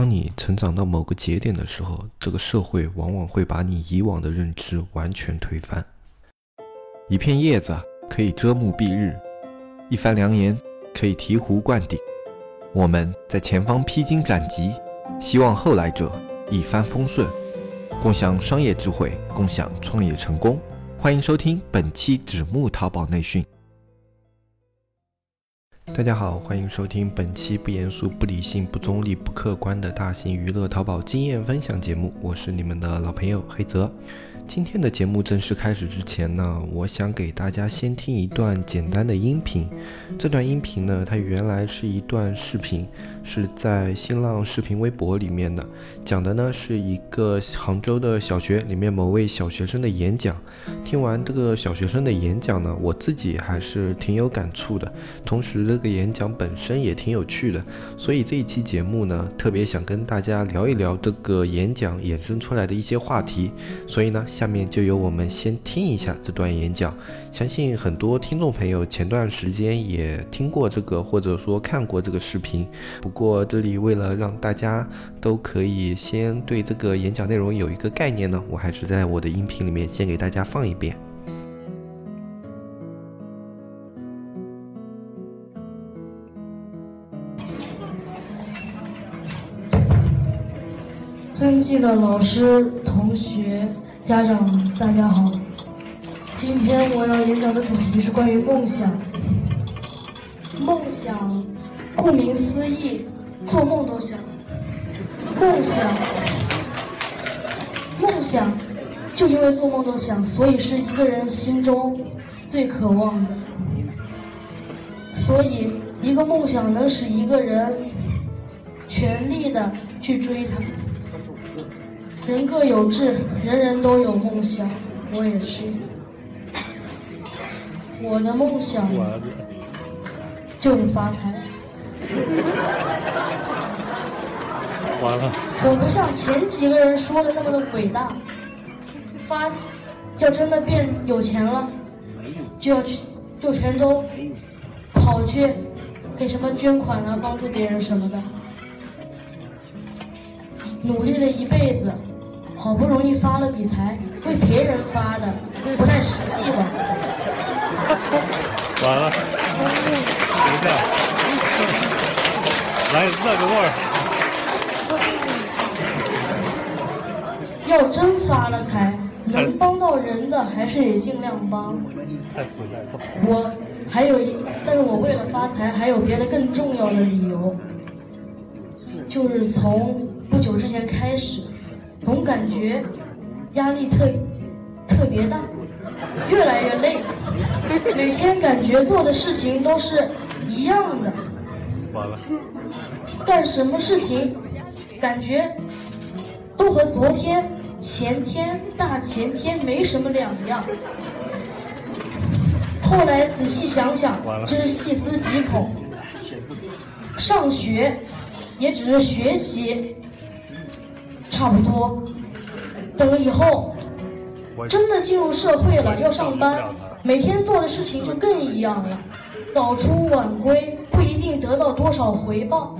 当你成长到某个节点的时候，这个社会往往会把你以往的认知完全推翻。一片叶子可以遮目蔽日，一番良言可以醍醐灌顶。我们在前方披荆斩棘，希望后来者一帆风顺，共享商业智慧，共享创业成功。欢迎收听本期纸木淘宝内训。大家好，欢迎收听本期不严肃、不理性、不中立、不客观的大型娱乐淘宝经验分享节目，我是你们的老朋友黑泽。今天的节目正式开始之前呢，我想给大家先听一段简单的音频。这段音频呢，它原来是一段视频，是在新浪视频微博里面的，讲的呢是一个杭州的小学里面某位小学生的演讲。听完这个小学生的演讲呢，我自己还是挺有感触的，同时这个演讲本身也挺有趣的，所以这一期节目呢，特别想跟大家聊一聊这个演讲衍生出来的一些话题。所以呢。下面就由我们先听一下这段演讲，相信很多听众朋友前段时间也听过这个，或者说看过这个视频。不过这里为了让大家都可以先对这个演讲内容有一个概念呢，我还是在我的音频里面先给大家放一遍。尊敬的老师、同学。家长，大家好。今天我要演讲的主题是关于梦想。梦想，顾名思义，做梦都想。梦想，梦想，就因为做梦都想，所以是一个人心中最渴望的。所以，一个梦想能使一个人全力的去追它。人各有志，人人都有梦想，我也是。我的梦想就是发财。完了。我不像前几个人说的那么的伟大，发，要真的变有钱了，就要去，就全都跑去给什么捐款啊，帮助别人什么的，努力了一辈子。好不容易发了笔财，为别人发的，不太实际吧？完了，等一下，来热个味儿。要真发了财，能帮到人的还是得尽量帮。我还有一，但是我为了发财，还有别的更重要的理由，就是从不久之前开始。总感觉压力特特别大，越来越累，每天感觉做的事情都是一样的，完了，干什么事情感觉都和昨天、前天、大前天没什么两样。后来仔细想想，真是细思极恐。上学也只是学习。差不多，等以后真的进入社会了，要上班，每天做的事情就更一样了，早出晚归，不一定得到多少回报，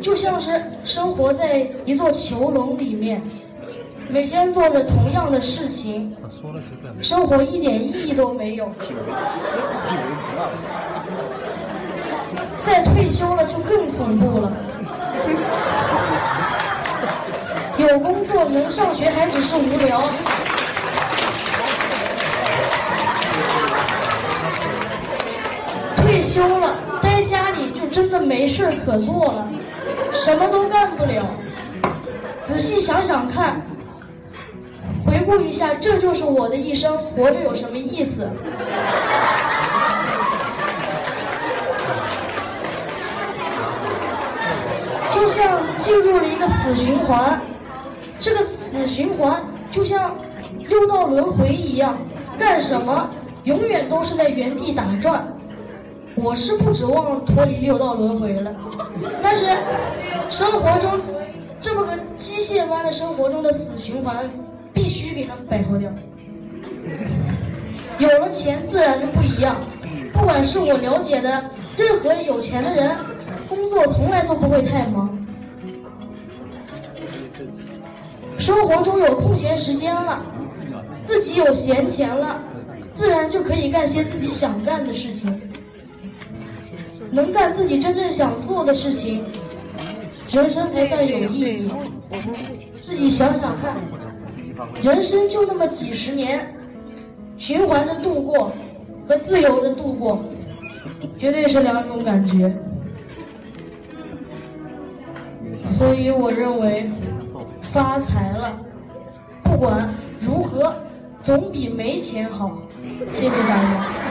就像是生活在一座囚笼里面，每天做着同样的事情，生活一点意义都没有。再退休了就更恐怖了。有工作能上学还只是无聊，丢了待家里就真的没事可做了，什么都干不了。仔细想想看，回顾一下，这就是我的一生，活着有什么意思？就像进入了一个死循环。这个死循环就像六道轮回一样，干什么永远都是在原地打转。我是不指望脱离六道轮回了，但是生活中这么个机械般的生活中的死循环，必须给它摆脱掉。有了钱自然就不一样，不管是我了解的任何有钱的人，工作从来都不会太忙。生活中有空闲时间了，自己有闲钱了，自然就可以干些自己想干的事情。能干自己真正想做的事情，人生才算有意义。自己想想看，人生就那么几十年，循环着度过和自由的度过，绝对是两种感觉。所以我认为，发财了，不管如何，总比没钱好。谢谢大家。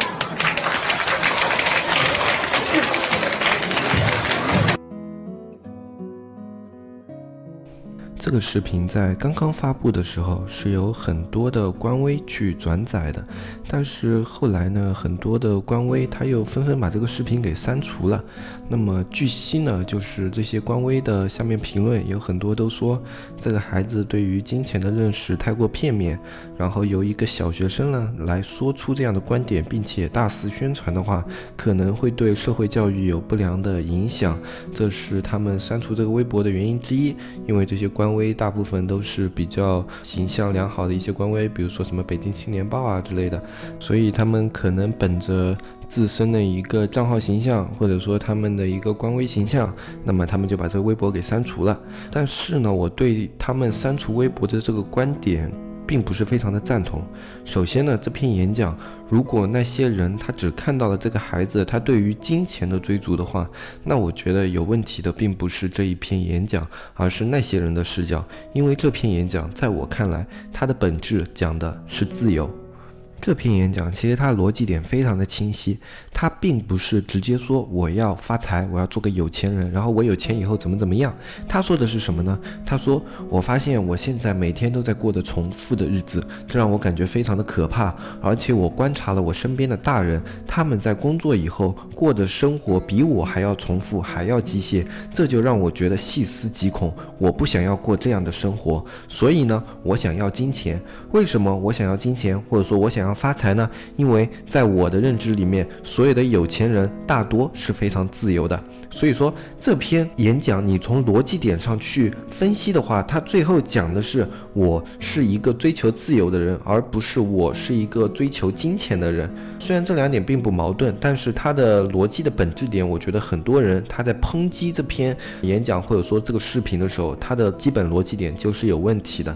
这个视频在刚刚发布的时候是有很多的官微去转载的，但是后来呢，很多的官微他又纷纷把这个视频给删除了。那么据悉呢，就是这些官微的下面评论有很多都说这个孩子对于金钱的认识太过片面，然后由一个小学生呢来说出这样的观点，并且大肆宣传的话，可能会对社会教育有不良的影响，这是他们删除这个微博的原因之一。因为这些官。微大部分都是比较形象良好的一些官微，比如说什么北京青年报啊之类的，所以他们可能本着自身的一个账号形象，或者说他们的一个官微形象，那么他们就把这个微博给删除了。但是呢，我对他们删除微博的这个观点。并不是非常的赞同。首先呢，这篇演讲，如果那些人他只看到了这个孩子他对于金钱的追逐的话，那我觉得有问题的并不是这一篇演讲，而是那些人的视角。因为这篇演讲在我看来，它的本质讲的是自由。这篇演讲其实它的逻辑点非常的清晰，它并不是直接说我要发财，我要做个有钱人，然后我有钱以后怎么怎么样。他说的是什么呢？他说我发现我现在每天都在过的重复的日子，这让我感觉非常的可怕。而且我观察了我身边的大人，他们在工作以后过的生活比我还要重复，还要机械，这就让我觉得细思极恐。我不想要过这样的生活，所以呢，我想要金钱。为什么我想要金钱，或者说我想要？发财呢？因为在我的认知里面，所有的有钱人大多是非常自由的。所以说，这篇演讲你从逻辑点上去分析的话，他最后讲的是我是一个追求自由的人，而不是我是一个追求金钱的人。虽然这两点并不矛盾，但是他的逻辑的本质点，我觉得很多人他在抨击这篇演讲或者说这个视频的时候，他的基本逻辑点就是有问题的。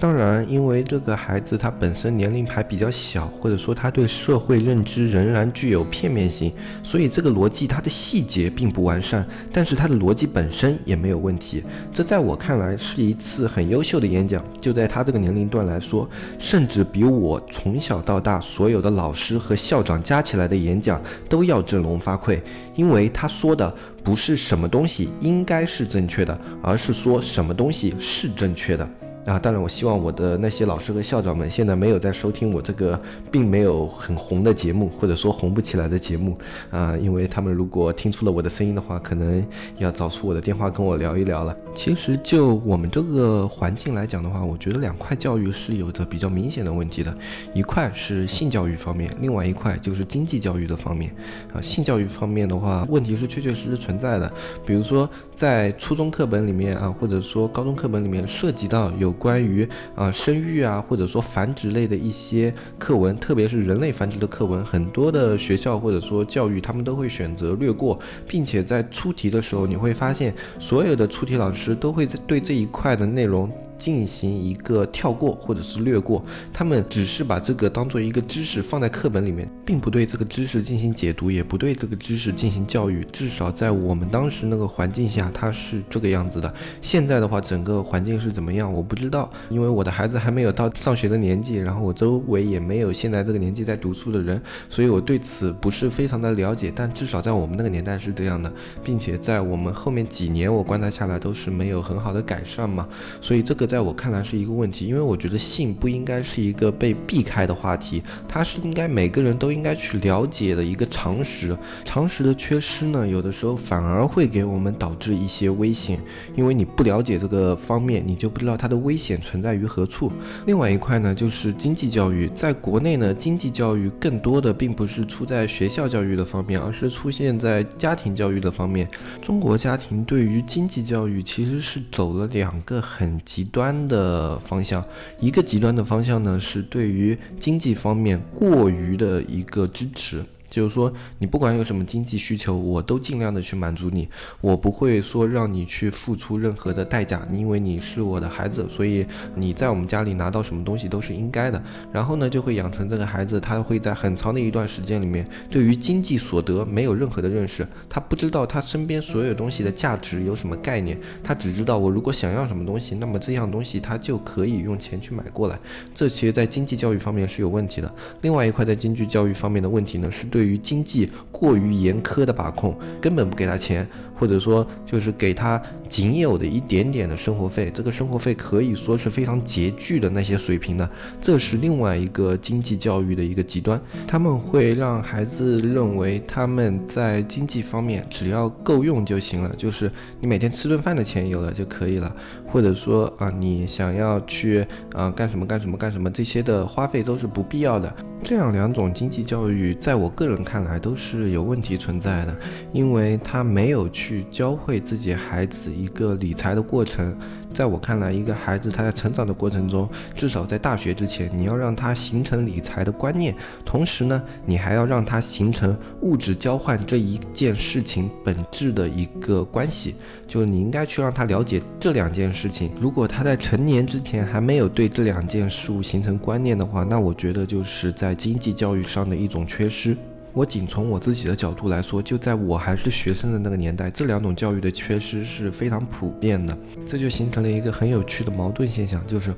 当然，因为这个孩子他本身年龄还比较小，或者说他对社会认知仍然具有片面性，所以这个逻辑它的细节并不完善，但是它的逻辑本身也没有问题。这在我看来是一次很优秀的演讲，就在他这个年龄段来说，甚至比我从小到大所有的老师和校长加起来的演讲都要振聋发聩，因为他说的不是什么东西应该是正确的，而是说什么东西是正确的。啊，当然，我希望我的那些老师和校长们现在没有在收听我这个并没有很红的节目，或者说红不起来的节目啊，因为他们如果听出了我的声音的话，可能要找出我的电话跟我聊一聊了。其实就我们这个环境来讲的话，我觉得两块教育是有着比较明显的问题的，一块是性教育方面，另外一块就是经济教育的方面。啊，性教育方面的话，问题是确确实实存在的，比如说在初中课本里面啊，或者说高中课本里面涉及到有。关于啊生育啊，或者说繁殖类的一些课文，特别是人类繁殖的课文，很多的学校或者说教育，他们都会选择略过，并且在出题的时候，你会发现所有的出题老师都会对这一块的内容。进行一个跳过或者是略过，他们只是把这个当做一个知识放在课本里面，并不对这个知识进行解读，也不对这个知识进行教育。至少在我们当时那个环境下，它是这个样子的。现在的话，整个环境是怎么样，我不知道，因为我的孩子还没有到上学的年纪，然后我周围也没有现在这个年纪在读书的人，所以我对此不是非常的了解。但至少在我们那个年代是这样的，并且在我们后面几年我观察下来都是没有很好的改善嘛，所以这个。在我看来是一个问题，因为我觉得性不应该是一个被避开的话题，它是应该每个人都应应该去了解的一个常识。常识的缺失呢，有的时候反而会给我们导致一些危险，因为你不了解这个方面，你就不知道它的危险存在于何处。另外一块呢，就是经济教育，在国内呢，经济教育更多的并不是出在学校教育的方面，而是出现在家庭教育的方面。中国家庭对于经济教育其实是走了两个很极端的方向，一个极端的方向呢，是对于经济方面过于的一一个支持。就是说，你不管有什么经济需求，我都尽量的去满足你，我不会说让你去付出任何的代价，因为你是我的孩子，所以你在我们家里拿到什么东西都是应该的。然后呢，就会养成这个孩子，他会在很长的一段时间里面，对于经济所得没有任何的认识，他不知道他身边所有东西的价值有什么概念，他只知道我如果想要什么东西，那么这样东西他就可以用钱去买过来。这其实，在经济教育方面是有问题的。另外一块在经济教育方面的问题呢，是对。对于经济过于严苛的把控，根本不给他钱。或者说，就是给他仅有的一点点的生活费，这个生活费可以说是非常拮据的那些水平的，这是另外一个经济教育的一个极端。他们会让孩子认为他们在经济方面只要够用就行了，就是你每天吃顿饭的钱有了就可以了，或者说啊，你想要去啊干什么干什么干什么，这些的花费都是不必要的。这样两种经济教育，在我个人看来都是有问题存在的，因为他没有去。去教会自己孩子一个理财的过程，在我看来，一个孩子他在成长的过程中，至少在大学之前，你要让他形成理财的观念，同时呢，你还要让他形成物质交换这一件事情本质的一个关系，就你应该去让他了解这两件事情。如果他在成年之前还没有对这两件事物形成观念的话，那我觉得就是在经济教育上的一种缺失。我仅从我自己的角度来说，就在我还是学生的那个年代，这两种教育的缺失是非常普遍的，这就形成了一个很有趣的矛盾现象，就是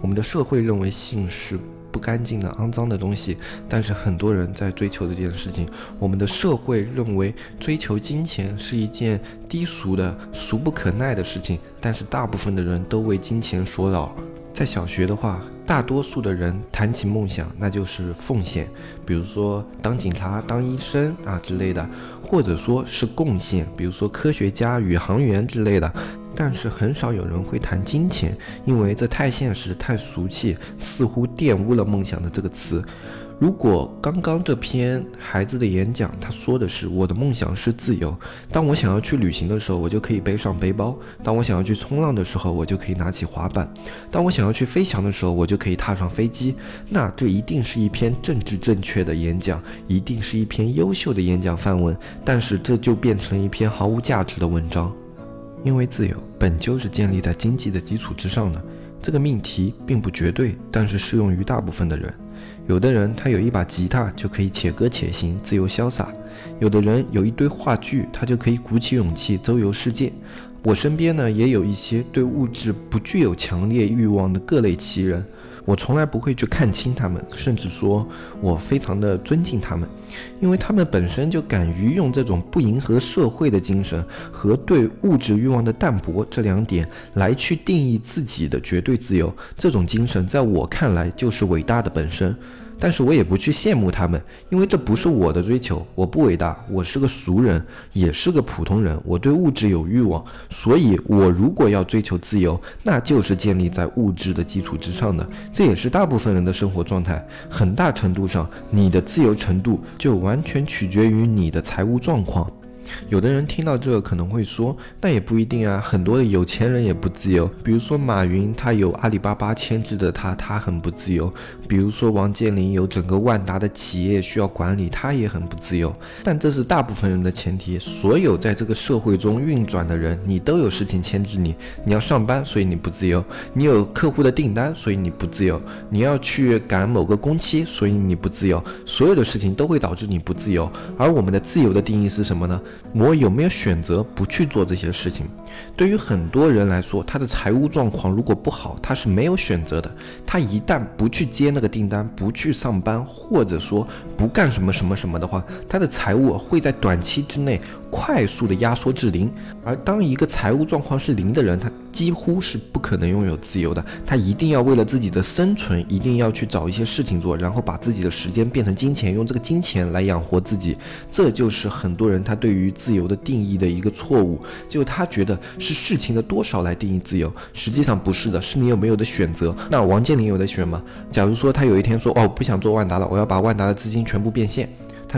我们的社会认为性是不干净的、肮脏的东西，但是很多人在追求这件事情；我们的社会认为追求金钱是一件低俗的、俗不可耐的事情，但是大部分的人都为金钱所扰。在小学的话，大多数的人谈起梦想，那就是奉献，比如说当警察、当医生啊之类的，或者说是贡献，比如说科学家、宇航员之类的。但是很少有人会谈金钱，因为这太现实、太俗气，似乎玷污了梦想的这个词。如果刚刚这篇孩子的演讲，他说的是我的梦想是自由。当我想要去旅行的时候，我就可以背上背包；当我想要去冲浪的时候，我就可以拿起滑板；当我想要去飞翔的时候，我就可以踏上飞机。那这一定是一篇政治正确的演讲，一定是一篇优秀的演讲范文。但是这就变成了一篇毫无价值的文章，因为自由本就是建立在经济的基础之上的。这个命题并不绝对，但是适用于大部分的人。有的人他有一把吉他就可以且歌且行，自由潇洒；有的人有一堆话剧，他就可以鼓起勇气周游世界。我身边呢也有一些对物质不具有强烈欲望的各类奇人。我从来不会去看轻他们，甚至说我非常的尊敬他们，因为他们本身就敢于用这种不迎合社会的精神和对物质欲望的淡薄这两点来去定义自己的绝对自由。这种精神在我看来就是伟大的本身。但是我也不去羡慕他们，因为这不是我的追求。我不伟大，我是个俗人，也是个普通人。我对物质有欲望，所以我如果要追求自由，那就是建立在物质的基础之上的。这也是大部分人的生活状态。很大程度上，你的自由程度就完全取决于你的财务状况。有的人听到这个可能会说，那也不一定啊，很多的有钱人也不自由。比如说马云，他有阿里巴巴牵制着他，他很不自由；比如说王健林有整个万达的企业需要管理，他也很不自由。但这是大部分人的前提，所有在这个社会中运转的人，你都有事情牵制你，你要上班，所以你不自由；你有客户的订单，所以你不自由；你要去赶某个工期，所以你不自由。所有的事情都会导致你不自由。而我们的自由的定义是什么呢？我有没有选择不去做这些事情？对于很多人来说，他的财务状况如果不好，他是没有选择的。他一旦不去接那个订单，不去上班，或者说不干什么什么什么的话，他的财务会在短期之内快速的压缩至零。而当一个财务状况是零的人，他几乎是不可能拥有自由的。他一定要为了自己的生存，一定要去找一些事情做，然后把自己的时间变成金钱，用这个金钱来养活自己。这就是很多人他对于自由的定义的一个错误，就他觉得是事情的多少来定义自由，实际上不是的，是你有没有的选择。那王健林有的选吗？假如说他有一天说，哦，我不想做万达了，我要把万达的资金全部变现。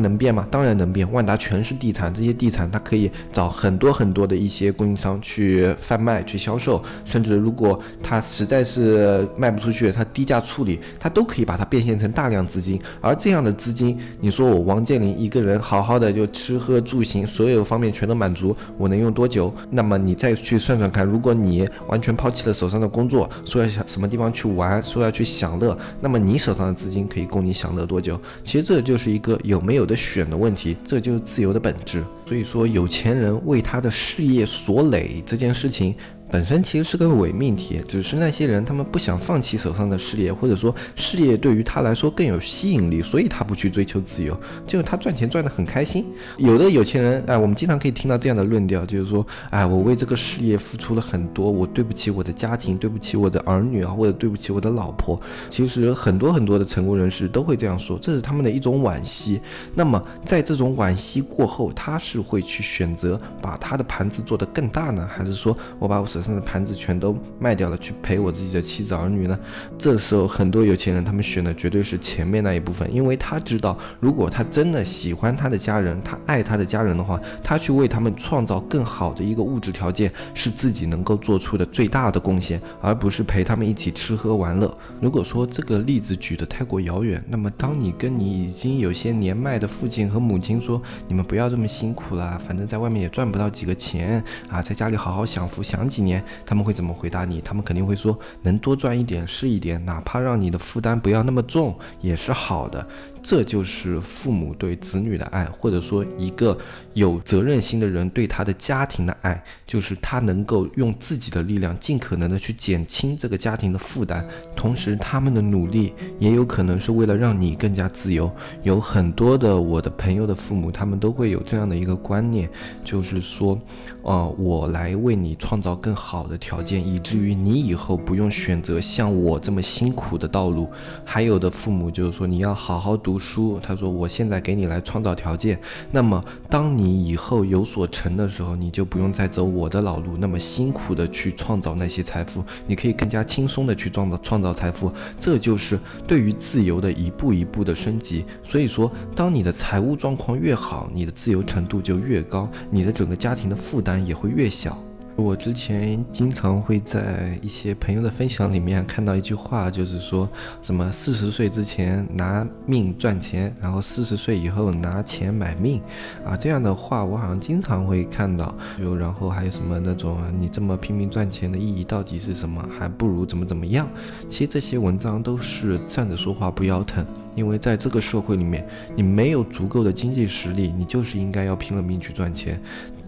能变吗？当然能变。万达全是地产，这些地产它可以找很多很多的一些供应商去贩卖、去销售，甚至如果它实在是卖不出去，它低价处理，它都可以把它变现成大量资金。而这样的资金，你说我王健林一个人好好的就吃喝住行所有方面全都满足，我能用多久？那么你再去算算看，如果你完全抛弃了手上的工作，说要想什么地方去玩，说要去享乐，那么你手上的资金可以供你享乐多久？其实这就是一个有没有。的选的问题，这就是自由的本质。所以说，有钱人为他的事业所累这件事情。本身其实是个伪命题，只是那些人他们不想放弃手上的事业，或者说事业对于他来说更有吸引力，所以他不去追求自由，就是他赚钱赚得很开心。有的有钱人，哎，我们经常可以听到这样的论调，就是说，哎，我为这个事业付出了很多，我对不起我的家庭，对不起我的儿女啊，或者对不起我的老婆。其实很多很多的成功人士都会这样说，这是他们的一种惋惜。那么在这种惋惜过后，他是会去选择把他的盘子做得更大呢，还是说我把我手手上的盘子全都卖掉了，去陪我自己的妻子儿女呢？这时候很多有钱人他们选的绝对是前面那一部分，因为他知道，如果他真的喜欢他的家人，他爱他的家人的话，他去为他们创造更好的一个物质条件，是自己能够做出的最大的贡献，而不是陪他们一起吃喝玩乐。如果说这个例子举得太过遥远，那么当你跟你已经有些年迈的父亲和母亲说，你们不要这么辛苦了，反正在外面也赚不到几个钱啊，在家里好好享福享几年。他们会怎么回答你？他们肯定会说，能多赚一点是一点，哪怕让你的负担不要那么重，也是好的。这就是父母对子女的爱，或者说一个有责任心的人对他的家庭的爱，就是他能够用自己的力量尽可能的去减轻这个家庭的负担，同时他们的努力也有可能是为了让你更加自由。有很多的我的朋友的父母，他们都会有这样的一个观念，就是说，呃，我来为你创造更好的条件，以至于你以后不用选择像我这么辛苦的道路。还有的父母就是说，你要好好读。书，他说：“我现在给你来创造条件，那么当你以后有所成的时候，你就不用再走我的老路，那么辛苦的去创造那些财富，你可以更加轻松的去创造创造财富。这就是对于自由的一步一步的升级。所以说，当你的财务状况越好，你的自由程度就越高，你的整个家庭的负担也会越小。”我之前经常会在一些朋友的分享里面看到一句话，就是说什么四十岁之前拿命赚钱，然后四十岁以后拿钱买命，啊，这样的话我好像经常会看到。有然后还有什么那种你这么拼命赚钱的意义到底是什么？还不如怎么怎么样。其实这些文章都是站着说话不腰疼，因为在这个社会里面，你没有足够的经济实力，你就是应该要拼了命去赚钱。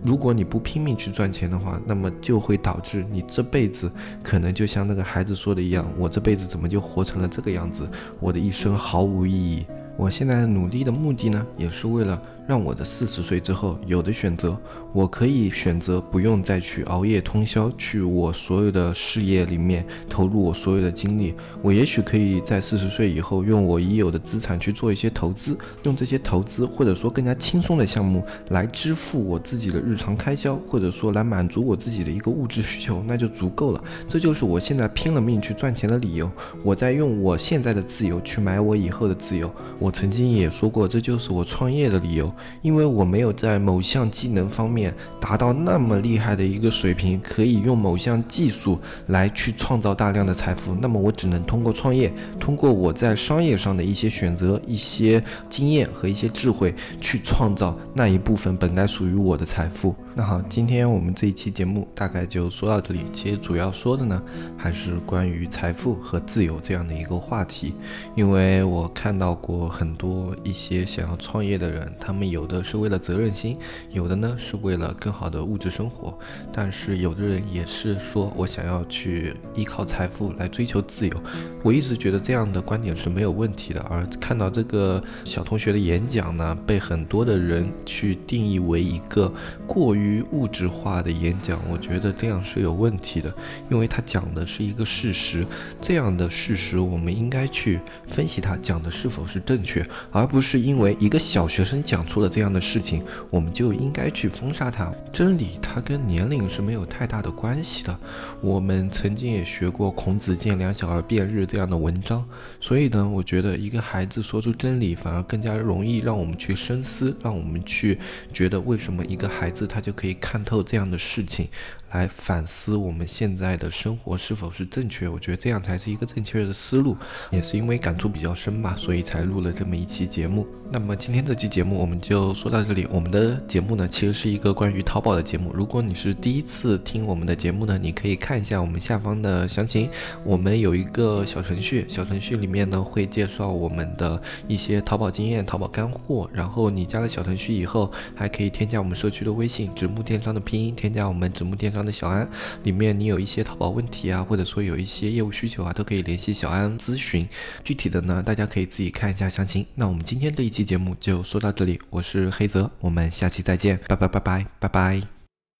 如果你不拼命去赚钱的话，那么就会导致你这辈子可能就像那个孩子说的一样，我这辈子怎么就活成了这个样子？我的一生毫无意义。我现在努力的目的呢，也是为了。让我的四十岁之后有的选择，我可以选择不用再去熬夜通宵，去我所有的事业里面投入我所有的精力。我也许可以在四十岁以后，用我已有的资产去做一些投资，用这些投资或者说更加轻松的项目来支付我自己的日常开销，或者说来满足我自己的一个物质需求，那就足够了。这就是我现在拼了命去赚钱的理由。我在用我现在的自由去买我以后的自由。我曾经也说过，这就是我创业的理由。因为我没有在某项技能方面达到那么厉害的一个水平，可以用某项技术来去创造大量的财富，那么我只能通过创业，通过我在商业上的一些选择、一些经验和一些智慧，去创造那一部分本该属于我的财富。那好，今天我们这一期节目大概就说到这里。其实主要说的呢，还是关于财富和自由这样的一个话题。因为我看到过很多一些想要创业的人，他们。有的是为了责任心，有的呢是为了更好的物质生活。但是有的人也是说我想要去依靠财富来追求自由。我一直觉得这样的观点是没有问题的。而看到这个小同学的演讲呢，被很多的人去定义为一个过于物质化的演讲，我觉得这样是有问题的，因为他讲的是一个事实，这样的事实我们应该去分析他讲的是否是正确，而不是因为一个小学生讲出了这样的事情，我们就应该去封杀他。真理它跟年龄是没有太大的关系的。我们曾经也学过“孔子见两小儿辩日”这样的文章，所以呢，我觉得一个孩子说出真理，反而更加容易让我们去深思，让我们去觉得为什么一个孩子他就可以看透这样的事情。来反思我们现在的生活是否是正确，我觉得这样才是一个正确的思路。也是因为感触比较深吧，所以才录了这么一期节目。那么今天这期节目我们就说到这里。我们的节目呢，其实是一个关于淘宝的节目。如果你是第一次听我们的节目呢，你可以看一下我们下方的详情。我们有一个小程序，小程序里面呢会介绍我们的一些淘宝经验、淘宝干货。然后你加了小程序以后，还可以添加我们社区的微信“直木电商”的拼音，添加我们直木电商。的小安，里面你有一些淘宝问题啊，或者说有一些业务需求啊，都可以联系小安咨询。具体的呢，大家可以自己看一下详情。那我们今天这一期节目就说到这里，我是黑泽，我们下期再见，拜拜拜拜拜拜。